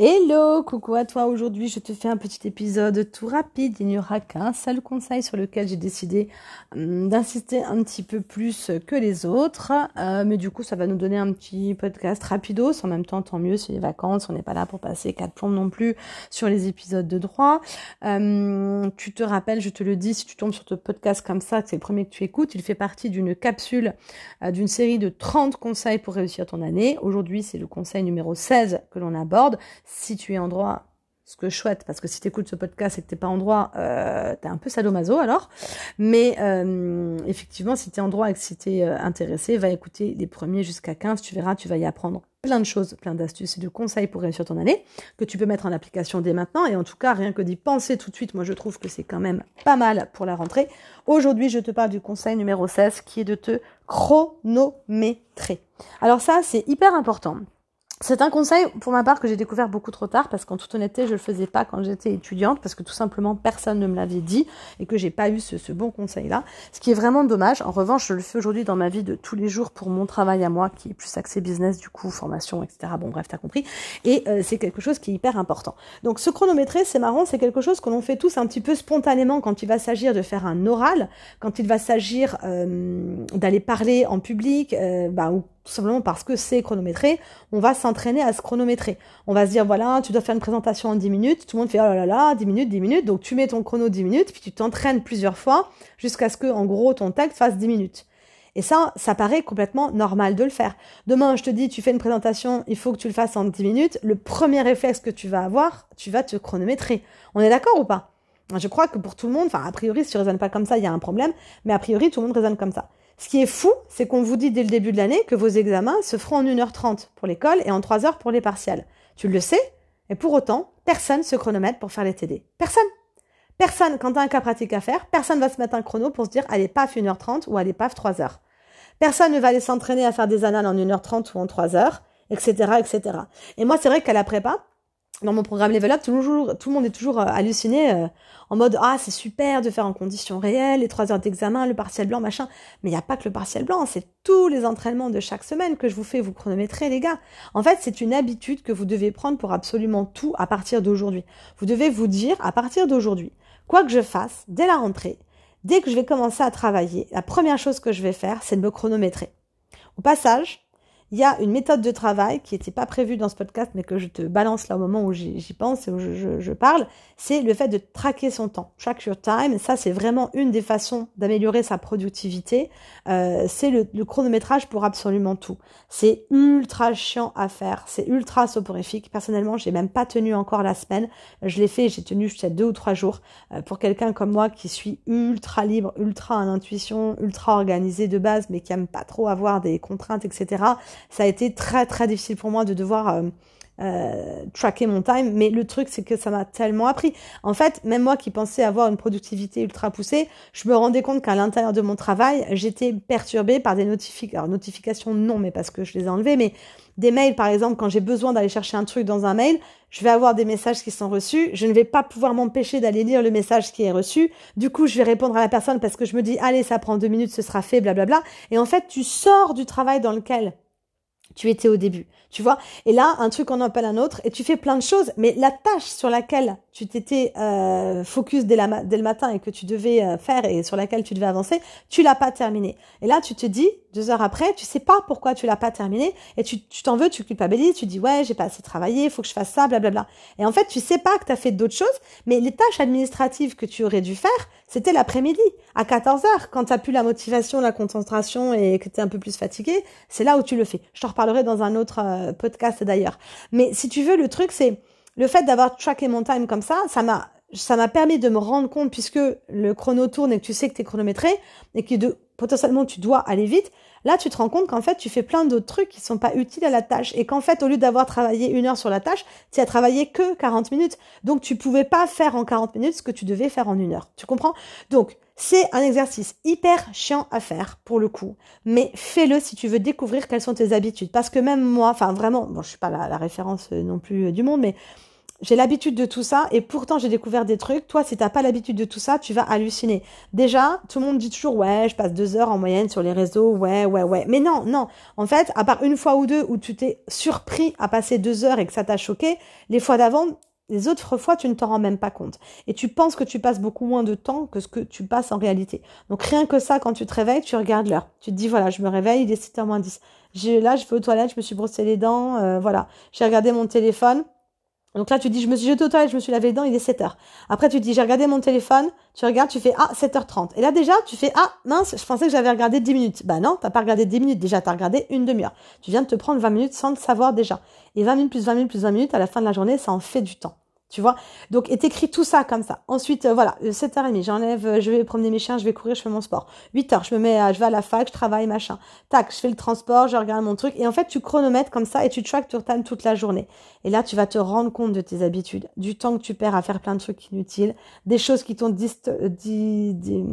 Hello, coucou à toi. Aujourd'hui, je te fais un petit épisode tout rapide. Il n'y aura qu'un seul conseil sur lequel j'ai décidé hum, d'insister un petit peu plus que les autres. Euh, mais du coup, ça va nous donner un petit podcast rapidos. En même temps, tant mieux, c'est les vacances. On n'est pas là pour passer quatre plombs non plus sur les épisodes de droit. Hum, tu te rappelles, je te le dis, si tu tombes sur ce podcast comme ça, c'est le premier que tu écoutes, il fait partie d'une capsule euh, d'une série de 30 conseils pour réussir ton année. Aujourd'hui, c'est le conseil numéro 16 que l'on aborde si tu es en droit, ce que je souhaite, parce que si tu écoutes ce podcast et que t'es pas en droit, euh, t'es un peu sadomaso alors. Mais euh, effectivement, si tu es en droit et que si tu es euh, intéressé, va écouter les premiers jusqu'à 15, tu verras, tu vas y apprendre plein de choses, plein d'astuces et de conseils pour réussir ton année, que tu peux mettre en application dès maintenant. Et en tout cas, rien que d'y penser tout de suite, moi je trouve que c'est quand même pas mal pour la rentrée. Aujourd'hui, je te parle du conseil numéro 16 qui est de te chronométrer. Alors ça, c'est hyper important. C'est un conseil pour ma part que j'ai découvert beaucoup trop tard parce qu'en toute honnêteté, je le faisais pas quand j'étais étudiante parce que tout simplement personne ne me l'avait dit et que j'ai pas eu ce, bon conseil là. Ce qui est vraiment dommage. En revanche, je le fais aujourd'hui dans ma vie de tous les jours pour mon travail à moi qui est plus axé business du coup, formation, etc. Bon bref, t'as compris. Et euh, c'est quelque chose qui est hyper important. Donc ce chronométrer, c'est marrant, c'est quelque chose que l'on fait tous un petit peu spontanément quand il va s'agir de faire un oral, quand il va s'agir euh, d'aller parler en public, euh, bah, ou tout simplement parce que c'est chronométré, on va s'entraîner à se chronométrer. On va se dire, voilà, tu dois faire une présentation en 10 minutes, tout le monde fait, oh là là là, 10 minutes, 10 minutes, donc tu mets ton chrono 10 minutes, puis tu t'entraînes plusieurs fois jusqu'à ce que, en gros, ton texte fasse 10 minutes. Et ça, ça paraît complètement normal de le faire. Demain, je te dis, tu fais une présentation, il faut que tu le fasses en 10 minutes. Le premier réflexe que tu vas avoir, tu vas te chronométrer. On est d'accord ou pas? Je crois que pour tout le monde, enfin, a priori, si tu raisonnes pas comme ça, il y a un problème, mais a priori, tout le monde raisonne comme ça. Ce qui est fou, c'est qu'on vous dit dès le début de l'année que vos examens se feront en 1h30 pour l'école et en 3 heures pour les partiels. Tu le sais, et pour autant, personne se chronomètre pour faire les TD. Personne. Personne, quand tu as un cas pratique à faire, personne va se mettre un chrono pour se dire, allez, paf, 1h30 ou allez, paf, 3 heures. Personne ne va aller s'entraîner à faire des annales en 1h30 ou en 3 heures, etc., etc. Et moi, c'est vrai qu'à la prépa, dans mon programme Level Up, tout le, monde est toujours euh, halluciné euh, en mode ah c'est super de faire en conditions réelles, les trois heures d'examen, le partiel blanc, machin. Mais il n'y a pas que le partiel blanc, c'est tous les entraînements de chaque semaine que je vous fais, vous chronométrer les gars. En fait, c'est une habitude que vous devez prendre pour absolument tout à partir d'aujourd'hui. Vous devez vous dire à partir d'aujourd'hui, quoi que je fasse, dès la rentrée, dès que je vais commencer à travailler, la première chose que je vais faire, c'est de me chronométrer. Au passage, il y a une méthode de travail qui n'était pas prévue dans ce podcast, mais que je te balance là au moment où j'y pense et où je, parle, c'est le fait de traquer son temps. Track your time, ça c'est vraiment une des façons d'améliorer sa productivité. Euh, c'est le, chronométrage pour absolument tout. C'est ultra chiant à faire, c'est ultra soporifique. Personnellement, j'ai même pas tenu encore la semaine. Je l'ai fait, j'ai tenu jusqu'à deux ou trois jours. Euh, pour quelqu'un comme moi qui suis ultra libre, ultra en intuition, ultra organisé de base, mais qui aime pas trop avoir des contraintes, etc ça a été très très difficile pour moi de devoir euh, euh, tracker mon time, mais le truc c'est que ça m'a tellement appris. En fait, même moi qui pensais avoir une productivité ultra poussée, je me rendais compte qu'à l'intérieur de mon travail, j'étais perturbée par des notifications. Alors notifications non, mais parce que je les ai enlevées, mais des mails par exemple, quand j'ai besoin d'aller chercher un truc dans un mail, je vais avoir des messages qui sont reçus, je ne vais pas pouvoir m'empêcher d'aller lire le message qui est reçu. Du coup, je vais répondre à la personne parce que je me dis allez, ça prend deux minutes, ce sera fait, blablabla. Et en fait, tu sors du travail dans lequel tu étais au début, tu vois. Et là, un truc en appelle un autre, et tu fais plein de choses, mais la tâche sur laquelle tu t'étais euh, focus dès, le matin et que tu devais euh, faire et sur laquelle tu devais avancer, tu l'as pas terminé. Et là, tu te dis, deux heures après, tu sais pas pourquoi tu l'as pas terminé, et tu t'en veux, tu culpabilises, tu dis ouais, j'ai pas assez travaillé, faut que je fasse ça, blablabla. Et en fait, tu sais pas que tu as fait d'autres choses, mais les tâches administratives que tu aurais dû faire, c'était l'après-midi, à 14 heures, quand tu plus la motivation, la concentration et que tu es un peu plus fatigué, c'est là où tu le fais. Je t'en reparlerai dans un autre euh, podcast d'ailleurs. Mais si tu veux, le truc, c'est le fait d'avoir tracké mon time comme ça, ça m'a ça m'a permis de me rendre compte puisque le chrono tourne et que tu sais que tu es chronométré et que de, potentiellement tu dois aller vite, Là, tu te rends compte qu'en fait, tu fais plein d'autres trucs qui sont pas utiles à la tâche et qu'en fait, au lieu d'avoir travaillé une heure sur la tâche, tu as travaillé que 40 minutes. Donc, tu pouvais pas faire en 40 minutes ce que tu devais faire en une heure. Tu comprends? Donc, c'est un exercice hyper chiant à faire pour le coup, mais fais-le si tu veux découvrir quelles sont tes habitudes. Parce que même moi, enfin vraiment, bon, je suis pas la, la référence euh, non plus euh, du monde, mais j'ai l'habitude de tout ça et pourtant j'ai découvert des trucs. Toi, si t'as pas l'habitude de tout ça, tu vas halluciner. Déjà, tout le monde dit toujours ouais, je passe deux heures en moyenne sur les réseaux, ouais, ouais, ouais. Mais non, non. En fait, à part une fois ou deux où tu t'es surpris à passer deux heures et que ça t'a choqué, les fois d'avant, les autres fois, tu ne t'en rends même pas compte. Et tu penses que tu passes beaucoup moins de temps que ce que tu passes en réalité. Donc rien que ça, quand tu te réveilles, tu regardes l'heure. Tu te dis, voilà, je me réveille, il est 7h moins 10. Là, je vais aux toilettes, je me suis brossé les dents, euh, voilà. J'ai regardé mon téléphone. Donc là, tu dis, je me suis jeté au toilette, je me suis lavé les dents, il est 7 heures. Après, tu dis, j'ai regardé mon téléphone, tu regardes, tu fais, ah, 7h30. Et là, déjà, tu fais, ah, mince, je pensais que j'avais regardé 10 minutes. Bah non, t'as pas regardé 10 minutes, déjà, t'as regardé une demi-heure. Tu viens de te prendre 20 minutes sans le savoir déjà. Et 20 minutes plus 20 minutes plus 20 minutes, à la fin de la journée, ça en fait du temps. Tu vois? Donc, et t'écris tout ça comme ça. Ensuite, euh, voilà, 7h30, j'enlève, euh, je vais promener mes chiens, je vais courir, je fais mon sport. 8h, je me mets, je vais à la fac, je travaille, machin. Tac, je fais le transport, je regarde mon truc. Et en fait, tu chronomètres comme ça et tu track tu time toute la journée. Et là, tu vas te rendre compte de tes habitudes, du temps que tu perds à faire plein de trucs inutiles, des choses qui t'ont dit, dit, dit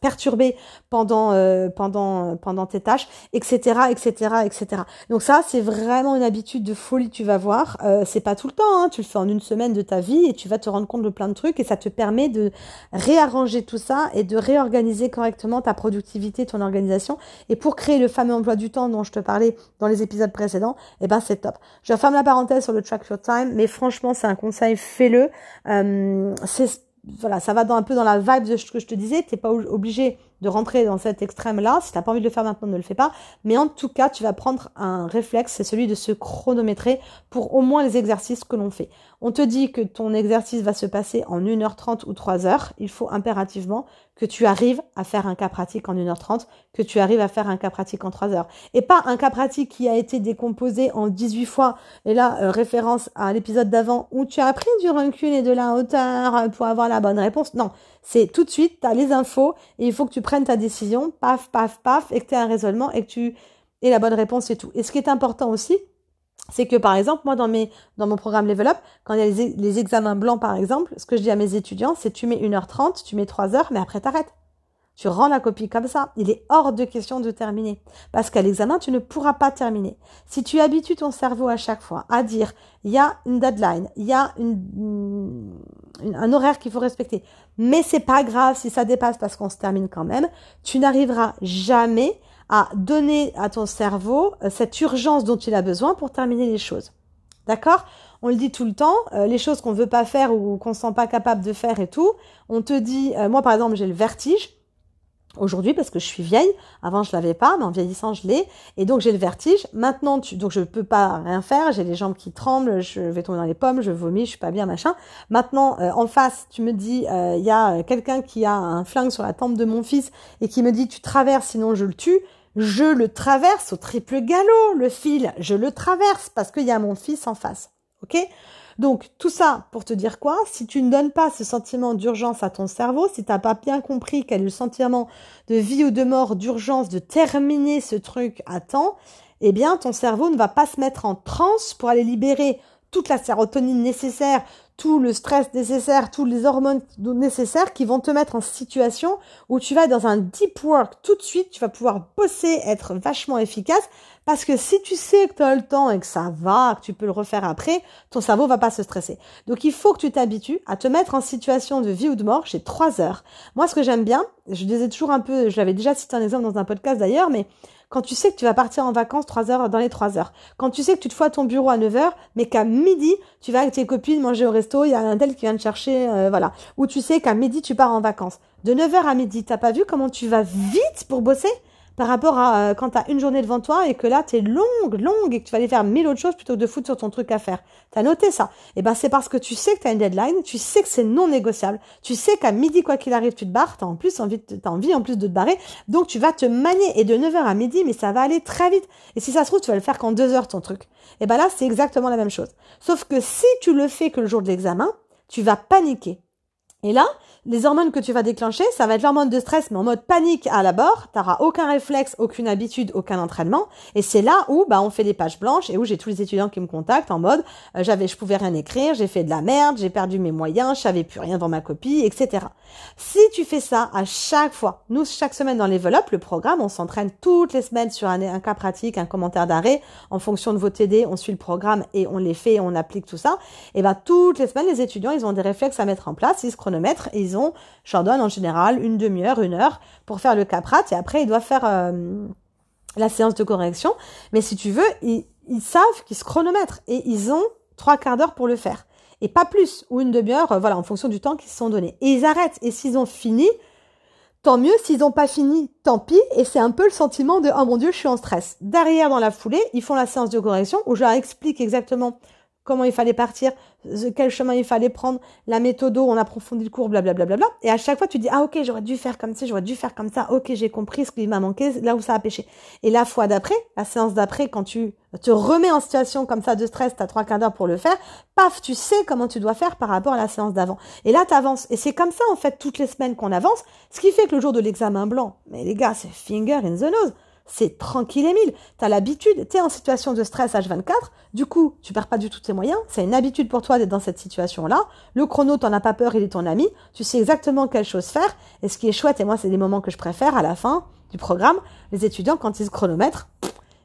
perturbé pendant euh, pendant pendant tes tâches, etc., etc., etc. Donc ça, c'est vraiment une habitude de folie. Tu vas voir, euh, c'est pas tout le temps. Hein, tu le fais en une semaine de ta vie et tu vas te rendre compte de plein de trucs et ça te permet de réarranger tout ça et de réorganiser correctement ta productivité, ton organisation. Et pour créer le fameux emploi du temps dont je te parlais dans les épisodes précédents, eh ben c'est top. Je ferme la parenthèse sur le track your time, mais franchement, c'est un conseil, fais-le. Euh, voilà, ça va dans, un peu dans la vibe de ce que je te disais. T'es pas obligé de rentrer dans cet extrême-là. Si t'as pas envie de le faire maintenant, ne le fais pas. Mais en tout cas, tu vas prendre un réflexe, c'est celui de se chronométrer pour au moins les exercices que l'on fait. On te dit que ton exercice va se passer en 1h30 ou 3 heures. Il faut impérativement que tu arrives à faire un cas pratique en 1h30, que tu arrives à faire un cas pratique en 3 heures. Et pas un cas pratique qui a été décomposé en 18 fois. Et là, euh, référence à l'épisode d'avant où tu as pris du recul et de la hauteur pour avoir la bonne réponse. Non, c'est tout de suite, tu as les infos et il faut que tu prennes ta décision, paf, paf, paf, et que tu aies un raisonnement et que tu aies la bonne réponse et tout. Et ce qui est important aussi, c'est que par exemple, moi dans mes dans mon programme Level Up, quand il y a les, examens blancs par exemple, ce que je dis à mes étudiants, c'est tu mets 1h30, tu mets 3 heures, mais après t'arrêtes. Tu rends la copie comme ça. Il est hors de question de terminer. Parce qu'à l'examen, tu ne pourras pas terminer. Si tu habitues ton cerveau à chaque fois à dire, il y a une deadline, il y a un horaire qu'il faut respecter, mais c'est pas grave si ça dépasse parce qu'on se termine quand même, tu n'arriveras jamais à donner à ton cerveau euh, cette urgence dont il a besoin pour terminer les choses. D'accord? On le dit tout le temps, euh, les choses qu'on veut pas faire ou qu'on se sent pas capable de faire et tout. On te dit, euh, moi par exemple j'ai le vertige aujourd'hui parce que je suis vieille. Avant je l'avais pas, mais en vieillissant je l'ai. Et donc j'ai le vertige. Maintenant, tu, donc je peux pas rien faire. J'ai les jambes qui tremblent, je vais tomber dans les pommes, je vomis, je suis pas bien, machin. Maintenant, en face, tu me dis, il y a quelqu'un qui a un flingue sur la tempe de mon fils et qui me dit, tu traverses, sinon je le tue je le traverse au triple galop, le fil, je le traverse parce qu'il y a mon fils en face. Ok? Donc tout ça pour te dire quoi? Si tu ne donnes pas ce sentiment d'urgence à ton cerveau, si tu n'as pas bien compris quel est le sentiment de vie ou de mort, d'urgence, de terminer ce truc à temps, eh bien ton cerveau ne va pas se mettre en transe pour aller libérer toute la sérotonine nécessaire, tout le stress nécessaire, tous les hormones nécessaires qui vont te mettre en situation où tu vas dans un deep work tout de suite, tu vas pouvoir bosser, être vachement efficace, parce que si tu sais que tu as le temps et que ça va, que tu peux le refaire après, ton cerveau va pas se stresser. Donc il faut que tu t'habitues à te mettre en situation de vie ou de mort chez trois heures. Moi, ce que j'aime bien, je disais toujours un peu, je l'avais déjà cité un exemple dans un podcast d'ailleurs, mais quand tu sais que tu vas partir en vacances trois heures dans les trois heures, quand tu sais que tu te fous à ton bureau à 9 heures, mais qu'à midi, tu vas avec tes copines manger au resto, il y a un tel qui vient te chercher, euh, voilà. Ou tu sais qu'à midi, tu pars en vacances. De 9h à midi, t'as pas vu comment tu vas vite pour bosser? Par rapport à euh, quand tu une journée devant toi et que là, tu es longue, longue et que tu vas aller faire mille autres choses plutôt que de foutre sur ton truc à faire. Tu as noté ça. Et eh ben c'est parce que tu sais que tu as une deadline, tu sais que c'est non négociable, tu sais qu'à midi, quoi qu'il arrive, tu te barres, tu en plus envie, as envie en plus de te barrer, donc tu vas te manier. Et de 9h à midi, mais ça va aller très vite. Et si ça se trouve, tu vas le faire qu'en deux heures ton truc. Et eh ben là, c'est exactement la même chose. Sauf que si tu le fais que le jour de l'examen, tu vas paniquer Et là, les hormones que tu vas déclencher, ça va être l'hormone de stress, mais en mode panique à la bord. T'auras aucun réflexe, aucune habitude, aucun entraînement. Et c'est là où, bah, on fait des pages blanches et où j'ai tous les étudiants qui me contactent en mode, euh, j'avais, je pouvais rien écrire, j'ai fait de la merde, j'ai perdu mes moyens, je savais plus rien dans ma copie, etc. Si tu fais ça à chaque fois, nous, chaque semaine dans Level le programme, on s'entraîne toutes les semaines sur un, cas pratique, un commentaire d'arrêt, en fonction de vos TD, on suit le programme et on les fait, on applique tout ça. Et ben, toutes les semaines, les étudiants, ils ont des réflexes à mettre en place, chronomètrent, ils ont, je leur donne en général une demi-heure, une heure pour faire le caprat et après ils doivent faire euh, la séance de correction. Mais si tu veux, ils, ils savent qu'ils se chronomètrent et ils ont trois quarts d'heure pour le faire. Et pas plus, ou une demi-heure, euh, voilà, en fonction du temps qu'ils se sont donnés. Et ils arrêtent. Et s'ils ont fini, tant mieux. S'ils n'ont pas fini, tant pis. Et c'est un peu le sentiment de, oh mon Dieu, je suis en stress. Derrière, dans la foulée, ils font la séance de correction où je leur explique exactement comment il fallait partir, quel chemin il fallait prendre, la méthode, on approfondit le cours, blablabla. Bla, bla, bla, Et à chaque fois, tu dis, ah ok, j'aurais dû faire comme ça, j'aurais dû faire comme ça, ok, j'ai compris ce qui m'a manqué, là où ça a pêché. Et la fois d'après, la séance d'après, quand tu te remets en situation comme ça de stress, t'as trois quarts d'heure pour le faire, paf, tu sais comment tu dois faire par rapport à la séance d'avant. Et là, t'avances. Et c'est comme ça, en fait, toutes les semaines qu'on avance, ce qui fait que le jour de l'examen blanc, mais les gars, c'est finger in the nose c'est tranquille et mille. T'as l'habitude, t'es en situation de stress H24, du coup, tu perds pas du tout tes moyens, c'est une habitude pour toi d'être dans cette situation-là. Le chrono, t'en as pas peur, il est ton ami, tu sais exactement quelle chose faire, et ce qui est chouette, et moi, c'est des moments que je préfère à la fin du programme, les étudiants, quand ils se chronomètrent,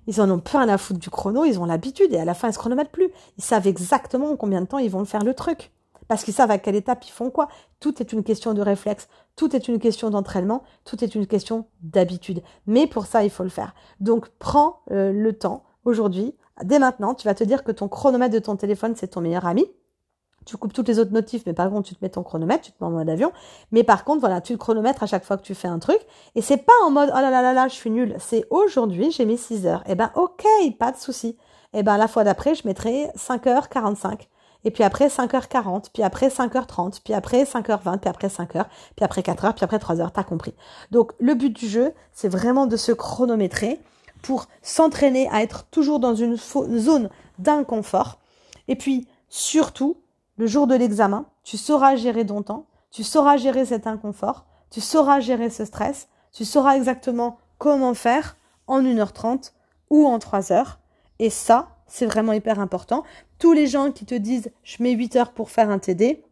ils en ont plein à foutre du chrono, ils ont l'habitude, et à la fin, ils se chronomètrent plus. Ils savent exactement combien de temps ils vont faire le truc parce qu'ils savent à quelle étape ils font quoi. Tout est une question de réflexe, tout est une question d'entraînement, tout est une question d'habitude. Mais pour ça, il faut le faire. Donc, prends euh, le temps aujourd'hui, dès maintenant, tu vas te dire que ton chronomètre de ton téléphone, c'est ton meilleur ami. Tu coupes toutes les autres notifs, mais par contre, tu te mets ton chronomètre, tu te mets en mode avion. Mais par contre, voilà, tu le chronomètres à chaque fois que tu fais un truc. Et c'est pas en mode, oh là là là là, je suis nul. C'est aujourd'hui, j'ai mis 6 heures. Eh ben, ok, pas de souci. Eh ben, la fois d'après, je mettrai 5h45 et puis après 5h40, puis après 5h30, puis après 5h20, puis après 5h, puis après 4h, puis après 3h, t'as compris. Donc le but du jeu, c'est vraiment de se chronométrer pour s'entraîner à être toujours dans une zone d'inconfort. Et puis surtout, le jour de l'examen, tu sauras gérer ton temps, tu sauras gérer cet inconfort, tu sauras gérer ce stress, tu sauras exactement comment faire en 1h30 ou en 3 heures. Et ça, c'est vraiment hyper important. Tous les gens qui te disent je mets 8 heures pour faire un TD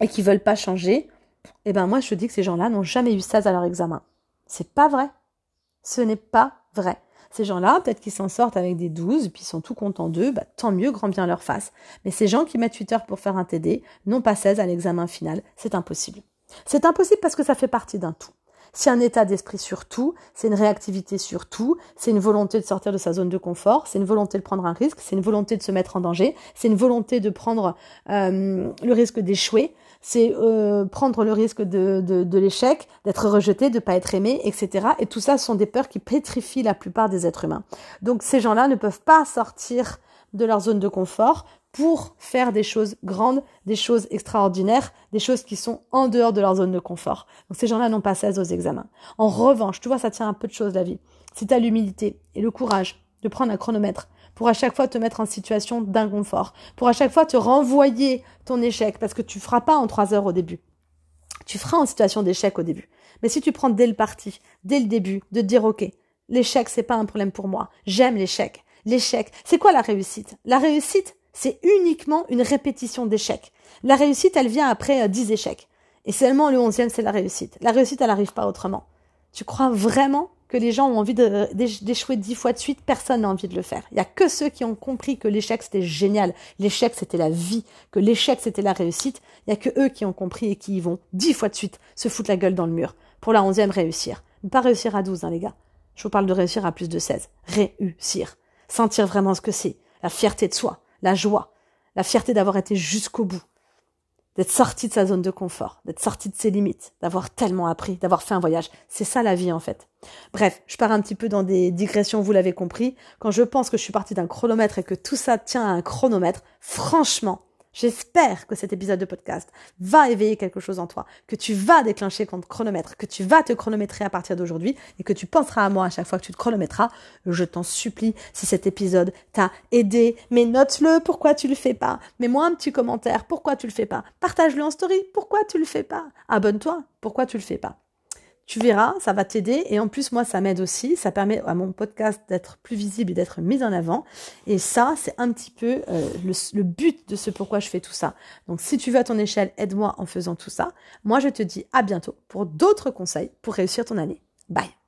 et qui veulent pas changer, eh ben moi je te dis que ces gens-là n'ont jamais eu 16 à leur examen. C'est pas vrai. Ce n'est pas vrai. Ces gens-là, peut-être qu'ils s'en sortent avec des 12, puis ils sont tout contents d'eux, bah, tant mieux, grand bien leur face. Mais ces gens qui mettent 8 heures pour faire un TD n'ont pas 16 à l'examen final. C'est impossible. C'est impossible parce que ça fait partie d'un tout. C'est un état d'esprit sur tout, c'est une réactivité sur tout, c'est une volonté de sortir de sa zone de confort, c'est une volonté de prendre un risque, c'est une volonté de se mettre en danger, c'est une volonté de prendre euh, le risque d'échouer, c'est euh, prendre le risque de, de, de l'échec, d'être rejeté, de pas être aimé, etc. Et tout ça sont des peurs qui pétrifient la plupart des êtres humains. Donc ces gens-là ne peuvent pas sortir de leur zone de confort pour faire des choses grandes, des choses extraordinaires, des choses qui sont en dehors de leur zone de confort. Donc ces gens-là n'ont pas 16 aux examens. En revanche, tu vois, ça tient un peu de choses la vie. Si tu as l'humilité et le courage de prendre un chronomètre pour à chaque fois te mettre en situation d'inconfort, pour à chaque fois te renvoyer ton échec, parce que tu feras pas en trois heures au début. Tu feras en situation d'échec au début. Mais si tu prends dès le parti, dès le début, de dire ok, l'échec c'est pas un problème pour moi, j'aime l'échec. L'échec, c'est quoi la réussite? La réussite, c'est uniquement une répétition d'échecs. La réussite, elle vient après 10 euh, échecs. Et seulement le onzième, c'est la réussite. La réussite, elle n'arrive pas autrement. Tu crois vraiment que les gens ont envie d'échouer dix fois de suite? Personne n'a envie de le faire. Il y a que ceux qui ont compris que l'échec, c'était génial. L'échec, c'était la vie. Que l'échec, c'était la réussite. Il y a que eux qui ont compris et qui y vont dix fois de suite se foutre la gueule dans le mur. Pour la onzième, réussir. Ne pas réussir à 12, hein, les gars. Je vous parle de réussir à plus de 16. Réussir. Sentir vraiment ce que c'est. La fierté de soi la joie, la fierté d'avoir été jusqu'au bout, d'être sorti de sa zone de confort, d'être sorti de ses limites, d'avoir tellement appris, d'avoir fait un voyage. C'est ça la vie en fait. Bref, je pars un petit peu dans des digressions, vous l'avez compris. Quand je pense que je suis partie d'un chronomètre et que tout ça tient à un chronomètre, franchement, J'espère que cet épisode de podcast va éveiller quelque chose en toi, que tu vas déclencher ton chronomètre, que tu vas te chronométrer à partir d'aujourd'hui et que tu penseras à moi à chaque fois que tu te chronométras. Je t'en supplie, si cet épisode t'a aidé, mais note-le, pourquoi tu le fais pas? Mets-moi un petit commentaire, pourquoi tu le fais pas? Partage-le en story, pourquoi tu le fais pas? Abonne-toi, pourquoi tu le fais pas? Tu verras, ça va t'aider et en plus moi ça m'aide aussi, ça permet à mon podcast d'être plus visible et d'être mis en avant et ça c'est un petit peu euh, le, but de ce pourquoi je fais tout ça. Donc si tu veux à ton échelle, aide-moi en faisant tout ça. Moi je te dis à bientôt pour d'autres conseils pour réussir ton année. Bye